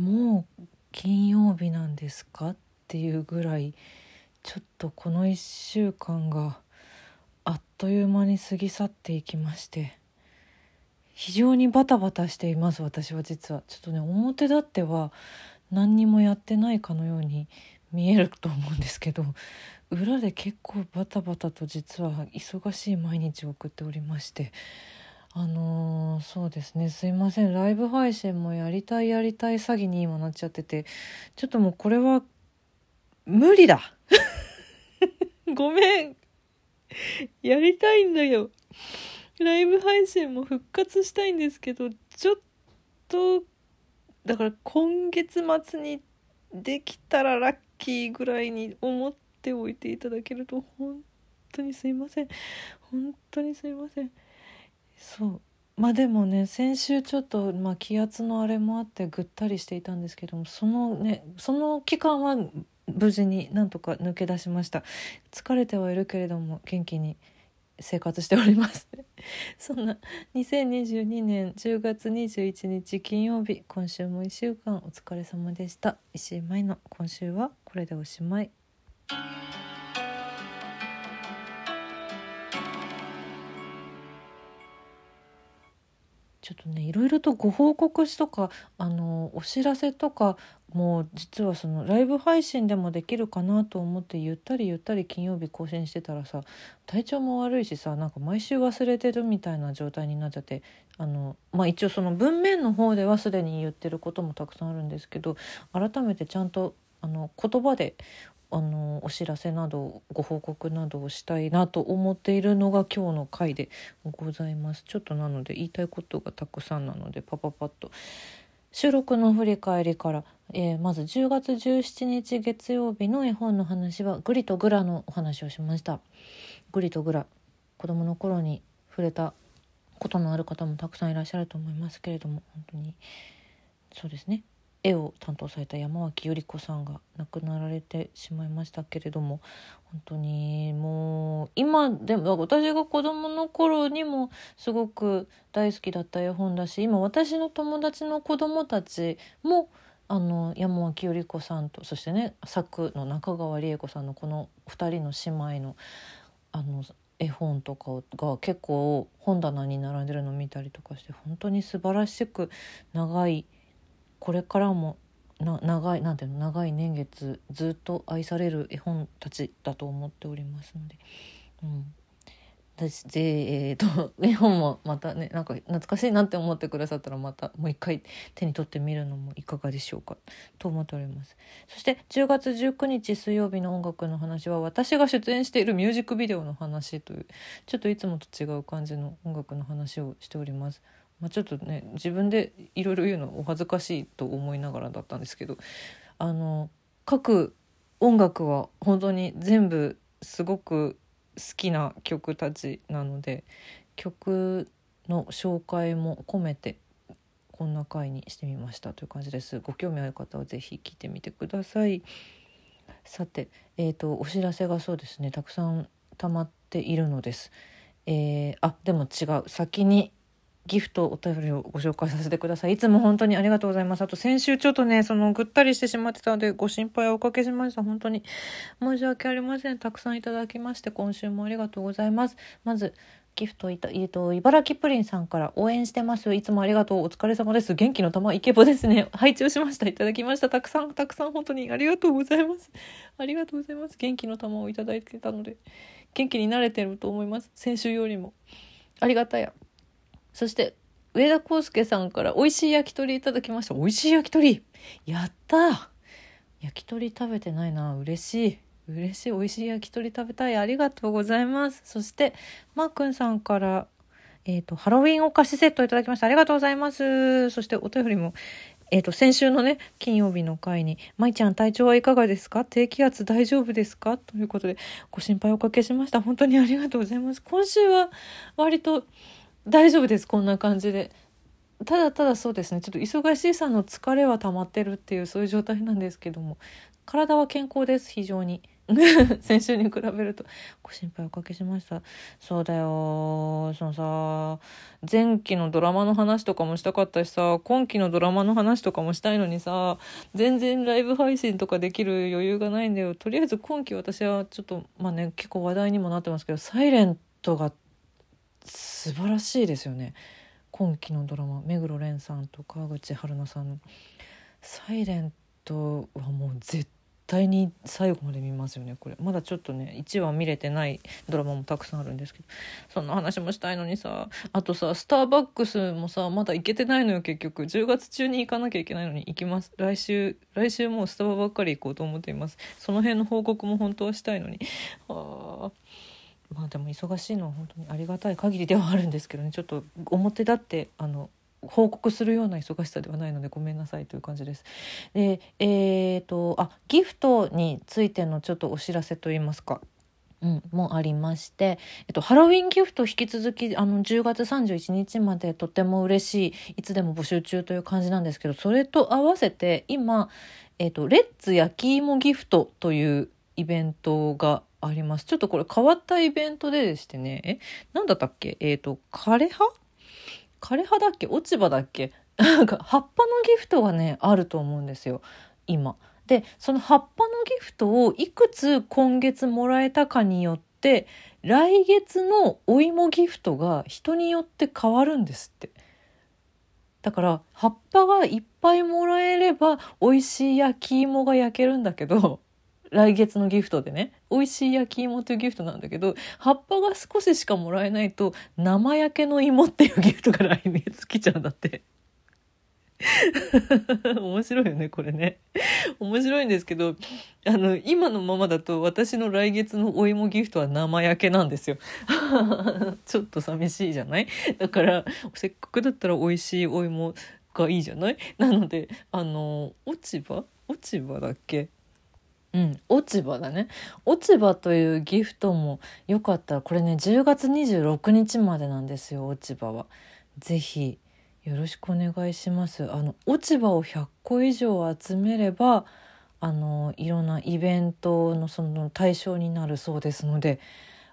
もう金曜日なんですかっていうぐらいちょっとこの1週間があっという間に過ぎ去っていきまして非常にバタバタしています私は実は。ちょっとね表立っては何にもやってないかのように見えると思うんですけど裏で結構バタバタと実は忙しい毎日を送っておりましてあのー、そうですね。すいません。ライブ配信もやりたいやりたい詐欺に今なっちゃってて。ちょっともうこれは無理だ。ごめん。やりたいんだよ。ライブ配信も復活したいんですけどちょっとだから今月末にできたらラッキーぐらいに思っておいていただけると本当にすいません。本当にすいません。そう。まあでもね先週ちょっと、まあ、気圧のあれもあってぐったりしていたんですけどもそのねその期間は無事になんとか抜け出しました。疲れてはいるけれども元気に生活しております。そんな2022年10月21日金曜日今週も1週間お疲れ様でした。石井舞の今週はこれでおしまい。ちょっとねいろいろとご報告しとかあのお知らせとかもう実はそのライブ配信でもできるかなと思ってゆったりゆったり金曜日更新してたらさ体調も悪いしさなんか毎週忘れてるみたいな状態になっちゃってあのまあ一応その文面の方ではすでに言ってることもたくさんあるんですけど改めてちゃんとあの言葉であのお知らせなどご報告などをしたいなと思っているのが今日の回でございます。ちょっとなので言いたいことがたくさんなのでパパパッと。収録の振り返りから、えー、まず10月17日月曜日の絵本の話はグリとグラのお話をしました。グリとグラ子供の頃に触れたことのある方もたくさんいらっしゃると思いますけれども本当に。そうですね。絵を担当された山脇百合子さんが亡くなられてしまいましたけれども本当にもう今でも私が子どもの頃にもすごく大好きだった絵本だし今私の友達の子どもたちもあの山脇百合子さんとそしてね作の中川理恵子さんのこの2人の姉妹のあの絵本とかが結構本棚に並んでるのを見たりとかして本当に素晴らしく長いこれからもな長いなんていうの長い年月ずっと愛される絵本たちだと思っておりますので、うん、私でえーと、絵本もまたねなんか懐かしいなって思ってくださったらまたもう一回手に取ってみるのもいかがでしょうかと思っております。そして10月19日水曜日の音楽の話は私が出演しているミュージックビデオの話というちょっといつもと違う感じの音楽の話をしております。まあ、ちょっとね自分でいろいろ言うのお恥ずかしいと思いながらだったんですけどあの各音楽は本当に全部すごく好きな曲たちなので曲の紹介も込めてこんな回にしてみましたという感じです。ご興味ある方は是非聞いてみてください。さてえーと、お知らせがそうですね。たくさん溜まっているのです。えー、あでも違う。先にギフトお便りをご紹介させてください。いつも本当にありがとうございます。あと先週ちょっとね、そのぐったりしてしまってたのでご心配をおかけしました。本当に申し訳ありません。たくさんいただきまして今週もありがとうございます。まずギフトいた、えっと、茨城プリンさんから応援してます。いつもありがとう。お疲れ様です。元気の玉イケボですね。配置をしました。いただきました。たくさん、たくさん本当にありがとうございます。ありがとうございます。元気の玉をいただいてたので、元気になれてると思います。先週よりも。ありがたや。そして、上田康介さんから美味しい焼き鳥いただきました。美味しい焼き鳥やった焼き鳥食べてないな。嬉しい。嬉しい。美味しい焼き鳥食べたい。ありがとうございます。そして、マー君さんから、えっ、ー、と、ハロウィンお菓子セットいただきました。ありがとうございます。そして、お便りも、えっ、ー、と、先週のね、金曜日の回に、舞ちゃん体調はいかがですか？低気圧大丈夫ですか？ということで、ご心配おかけしました。本当にありがとうございます。今週は、割と、大丈夫ですこんな感じで。ただただそうですねちょっと忙しいさんの疲れは溜まってるっていうそういう状態なんですけども。体は健康です非常に。先週に比べると。ご心配おかけしました。そうだよ。そのさ前期のドラマの話とかもしたかったしさ今期のドラマの話とかもしたいのにさ全然ライブ配信とかできる余裕がないんだよ。とりあえず今期私はちょっとまあね結構話題にもなってますけど「サイレントが素晴らしいですよね。今期のドラマ目黒蓮さんと川口春奈さん。の「サイレントはもう絶対に最後まで見ますよねこれ。まだちょっとね1話見れてないドラマもたくさんあるんですけど。そんな話もしたいのにさあとさスターバックスもさまだ行けてないのよ結局。10月中に行かなきゃいけないのに。行きます。来週来週もうスタバばっかり行こうと思っています。その辺の報告も本当はしたいのに。あ。まあでも忙しいのは本当にありがたい限りではあるんですけどねちょっと表立ってあの報告するような忙しさではないのでごめんなさいという感じです。でえーと、あギフトについてのちょっとお知らせといいますか。うん、もありまして、えっと、ハロウィンギフト引き続きあの10月31日までとても嬉しいいつでも募集中という感じなんですけどそれと合わせて今、えっと、レッツ焼き芋ギフトというイベントがあります。ちょっとこれ変わったイベントででしてね、え、なんだったっけ？えっ、ー、と、枯葉？枯葉だっけ？落ち葉だっけ？なんか葉っぱのギフトがねあると思うんですよ。今。でその葉っぱのギフトをいくつ今月もらえたかによって来月のお芋ギフトが人によって変わるんですって。だから葉っぱがいっぱいもらえれば美味しい焼き芋が焼けるんだけど来月のギフトでね美味しい焼き芋というギフトなんだけど葉っぱが少ししかもらえないと生焼けの芋っていうギフトが来月来ちゃうんだって。面白いよねこれね。面白いんですけどあの今のままだと私の来月のお芋ギフトは生焼けなんですよ。ちょっと寂しいじゃない？だからせっかくだったら美味しいお芋がいいじゃない？なのであの落ち葉？落ち葉だっけ？うん、落ち葉だね。落ち葉というギフトもよかったら、これね、10月26日までなんですよ、落ち葉は。ぜひ、よろしくお願いします。あの、落ち葉を100個以上集めれば、あの、いろんなイベントのその対象になるそうですので、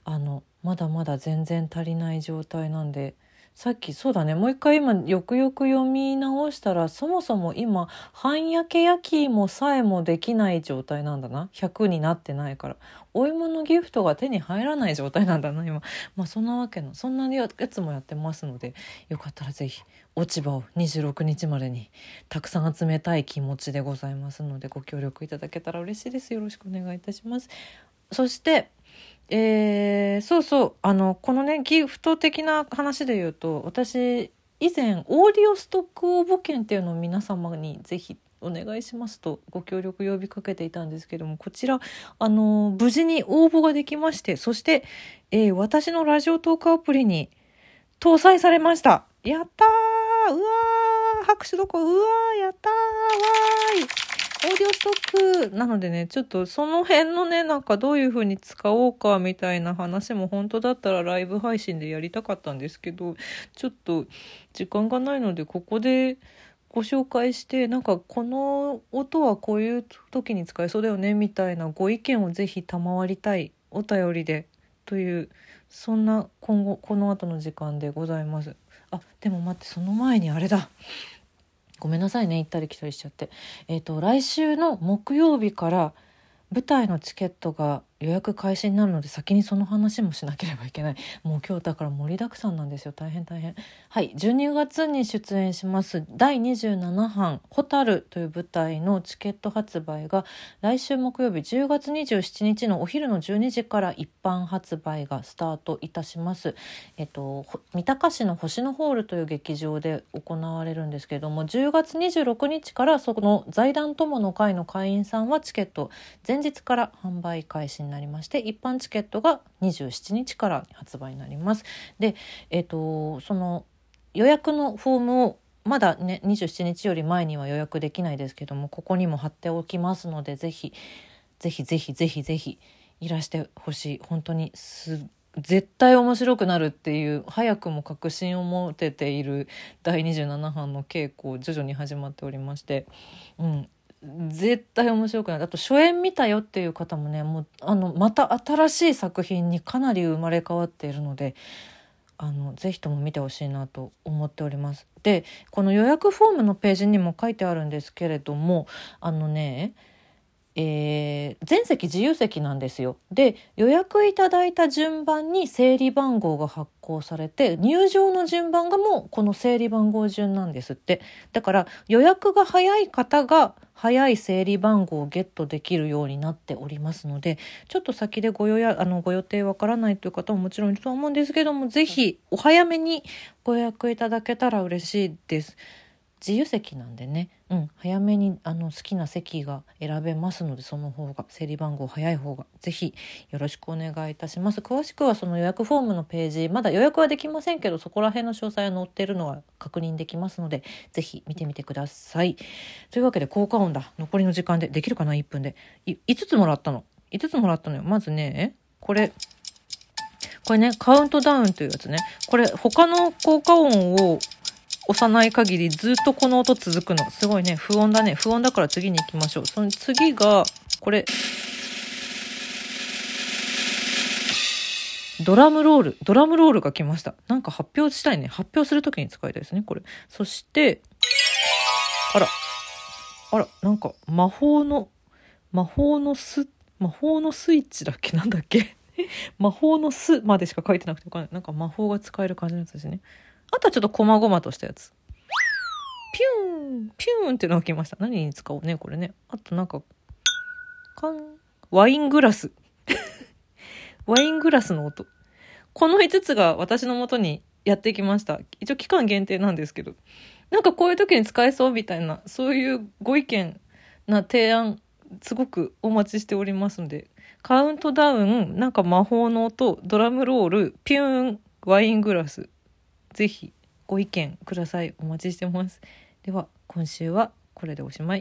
あの、まだまだ全然足りない状態なんで、さっきそうだね。もう一回今よくよく読み直したらそもそも今半焼け焼き芋さえもできない状態なんだな。100になってないから。お芋のギフトが手に入らない状態なんだな今。まあそんなわけのそんなやつもやってますのでよかったら是非落ち葉を26日までにたくさん集めたい気持ちでございますのでご協力いただけたら嬉しいです。よろしくお願いいたします。そしてえー、そうそうあのこのねギフト的な話で言うと私以前オーディオストック応募券っていうのを皆様にぜひお願いしますとご協力呼びかけていたんですけどもこちらあの無事に応募ができましてそして、えー、私のラジオトークアプリに搭載されました。やったー!うわー!拍手どこうわー!やったー!わーい!オーディオストックなのでね、ちょっとその辺のね、なんかどういう風に使おうかみたいな話も本当だったらライブ配信でやりたかったんですけど、ちょっと時間がないのでここでご紹介して、なんかこの音はこういう時に使えそうだよねみたいなご意見をぜひ賜りたいお便りでという、そんな今後、この後の時間でございます。あ、でも待って、その前にあれだ。ごめんなさいね行ったり来たりしちゃって。えっ、ー、と来週の木曜日から舞台のチケットが予約開始になるので先にその話もしなければいけない。もう今日だから盛りだくさんなんですよ。大変大変。はい。12月に出演します。第27版「ホタル」という舞台のチケット発売が来週木曜日10月27日のお昼の12時から一般発売がスタートいたします。えっと三鷹市の星野ホールという劇場で行われるんですけれども10月26日からその財団友の会の会員さんはチケット前日から販売開始になりまして一般チケットが27日から発売になります。で、えーと、その予約のフォームをまだね27日より前には予約できないですけどもここにも貼っておきますのでぜひぜひぜひぜひぜひいらしてほしい本当にす絶対面白くなるっていう早くも確信を持てている第27版の稽古徐々に始まっておりまして、うん、絶対面白くないあと初演見たよっていう方もねもうあのまた新しい作品にかなり生まれ変わっているのであのぜひとも見てほしいなと思っております。でこの予約フォームのページにも書いてあるんですけれどもあのねえー、全席自由席なんですよ。で予約いただいた順番に整理番号が発行されて入場の順番がもうこの整理番号順なんですってだから予約が早い方が早い整理番号をゲットできるようになっておりますのでちょっと先でご予約あのご予定わからないという方ももちろんいると思うんですけども是非お早めにご予約いただけたら嬉しいです。自由席なんでね、うん、早めにあの好きな席が選べますのでその方が整理番号早い方が。ぜひよろしくお願いいたします。詳しくはその予約フォームのページまだ予約はできませんけどそこら辺の詳細は載ってるのは確認できますのでぜひ見てみてください。というわけで効果音だ。残りの時間でできるかな？1分で。5つもらったの？5つもらったのよ。まずねこれこれねカウントダウンというやつね。これ他の効果音を押さない限りずっとこの音続くの。すごいね、不穏だね。不穏だから次に行きましょう。その次が、これ。ドラムロール。ドラムロールが来ました。なんか発表したいね。発表するときに使いたいですね、これ。そして、あら。あら、なんか魔法の、魔法のス、魔法のスイッチだっけ？なんだっけ？魔法の巣までしか書いてなくてわかんない。なんか魔法が使える感じのやつですね。あとはちょっと細々としたやつ。ピューンピューンってのが来ました。何に使おうね、これね。あとなんか、かん、ワイングラス。ワイングラスの音。この5つが私のもとにやってきました。一応期間限定なんですけど。なんかこういう時に使えそうみたいな、そういうご意見な提案、すごくお待ちしておりますので、カウントダウン、なんか魔法の音、ドラムロール、ピューン、ワイングラス。ぜひご意見ください。お待ちしてます。では、今週はこれでおしまい。